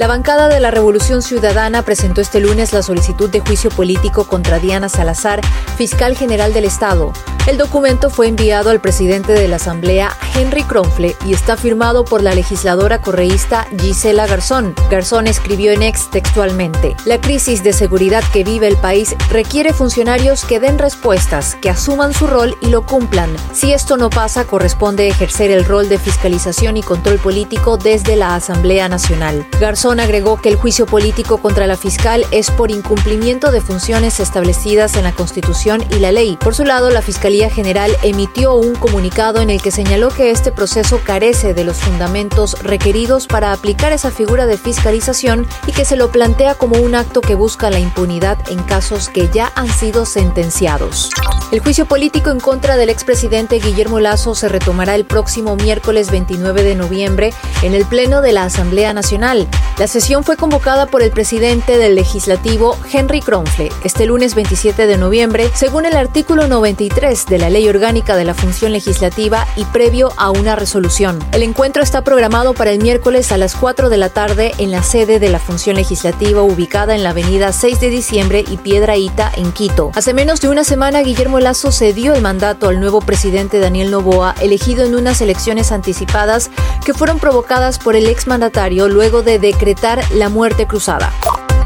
La bancada de la Revolución Ciudadana presentó este lunes la solicitud de juicio político contra Diana Salazar, fiscal general del Estado. El documento fue enviado al presidente de la Asamblea, Henry Kronfle, y está firmado por la legisladora correísta Gisela Garzón. Garzón escribió en ex textualmente: La crisis de seguridad que vive el país requiere funcionarios que den respuestas, que asuman su rol y lo cumplan. Si esto no pasa, corresponde ejercer el rol de fiscalización y control político desde la Asamblea Nacional. Garzón agregó que el juicio político contra la fiscal es por incumplimiento de funciones establecidas en la Constitución y la ley. Por su lado, la Fiscalía General emitió un comunicado en el que señaló que este proceso carece de los fundamentos requeridos para aplicar esa figura de fiscalización y que se lo plantea como un acto que busca la impunidad en casos que ya han sido sentenciados. El juicio político en contra del expresidente Guillermo Lazo se retomará el próximo miércoles 29 de noviembre en el Pleno de la Asamblea Nacional. La sesión fue convocada por el presidente del legislativo, Henry Kronfle, este lunes 27 de noviembre, según el artículo 93 de la Ley Orgánica de la Función Legislativa y previo a una resolución. El encuentro está programado para el miércoles a las 4 de la tarde en la sede de la Función Legislativa ubicada en la avenida 6 de diciembre y Piedraíta, en Quito. Hace menos de una semana, Guillermo Lazo cedió el mandato al nuevo presidente Daniel Novoa, elegido en unas elecciones anticipadas que fueron provocadas por el exmandatario luego de decretar la muerte cruzada.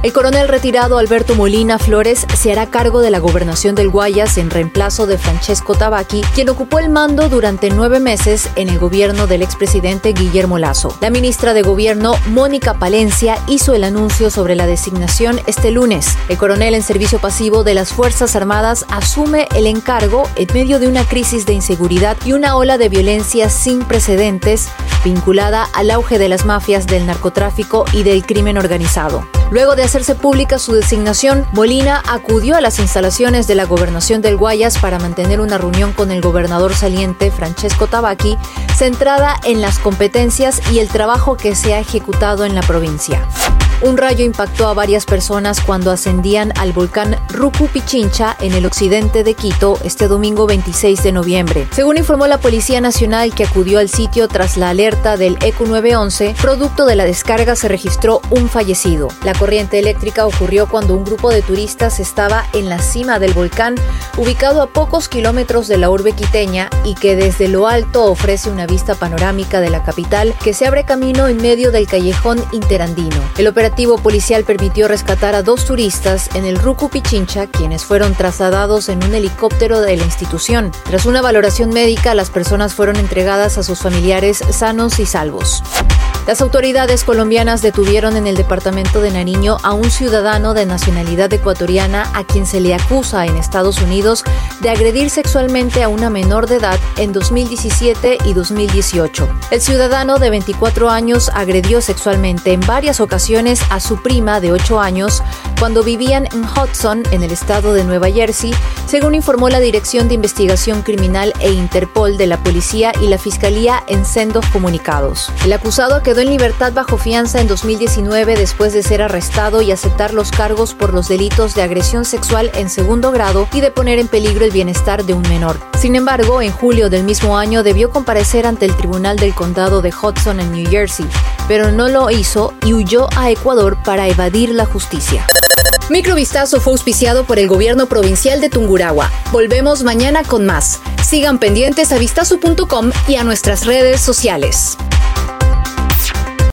El coronel retirado Alberto Molina Flores se hará cargo de la gobernación del Guayas en reemplazo de Francesco Tabaqui, quien ocupó el mando durante nueve meses en el gobierno del expresidente Guillermo Lazo. La ministra de Gobierno, Mónica Palencia, hizo el anuncio sobre la designación este lunes. El coronel en servicio pasivo de las Fuerzas Armadas asume el encargo en medio de una crisis de inseguridad y una ola de violencia sin precedentes vinculada al auge de las mafias del narcotráfico y del crimen organizado. Luego de hacerse pública su designación, Molina acudió a las instalaciones de la gobernación del Guayas para mantener una reunión con el gobernador saliente, Francesco Tabaqui, centrada en las competencias y el trabajo que se ha ejecutado en la provincia. Un rayo impactó a varias personas cuando ascendían al volcán Rucu Pichincha en el occidente de Quito este domingo 26 de noviembre. Según informó la Policía Nacional que acudió al sitio tras la alerta del ECU 911, producto de la descarga se registró un fallecido. La corriente eléctrica ocurrió cuando un grupo de turistas estaba en la cima del volcán, ubicado a pocos kilómetros de la urbe quiteña y que desde lo alto ofrece una vista panorámica de la capital que se abre camino en medio del callejón interandino. Operativo policial permitió rescatar a dos turistas en el Rucu Pichincha, quienes fueron trasladados en un helicóptero de la institución. Tras una valoración médica, las personas fueron entregadas a sus familiares sanos y salvos. Las autoridades colombianas detuvieron en el departamento de Nariño a un ciudadano de nacionalidad ecuatoriana a quien se le acusa en Estados Unidos de agredir sexualmente a una menor de edad en 2017 y 2018. El ciudadano de 24 años agredió sexualmente en varias ocasiones a su prima de 8 años cuando vivían en Hudson, en el estado de Nueva Jersey, según informó la Dirección de Investigación Criminal e Interpol de la Policía y la Fiscalía en sendos comunicados. El acusado en libertad bajo fianza en 2019 después de ser arrestado y aceptar los cargos por los delitos de agresión sexual en segundo grado y de poner en peligro el bienestar de un menor. Sin embargo, en julio del mismo año debió comparecer ante el Tribunal del Condado de Hudson en New Jersey, pero no lo hizo y huyó a Ecuador para evadir la justicia. Microvistazo fue auspiciado por el gobierno provincial de Tungurahua. Volvemos mañana con más. Sigan pendientes a vistazo.com y a nuestras redes sociales.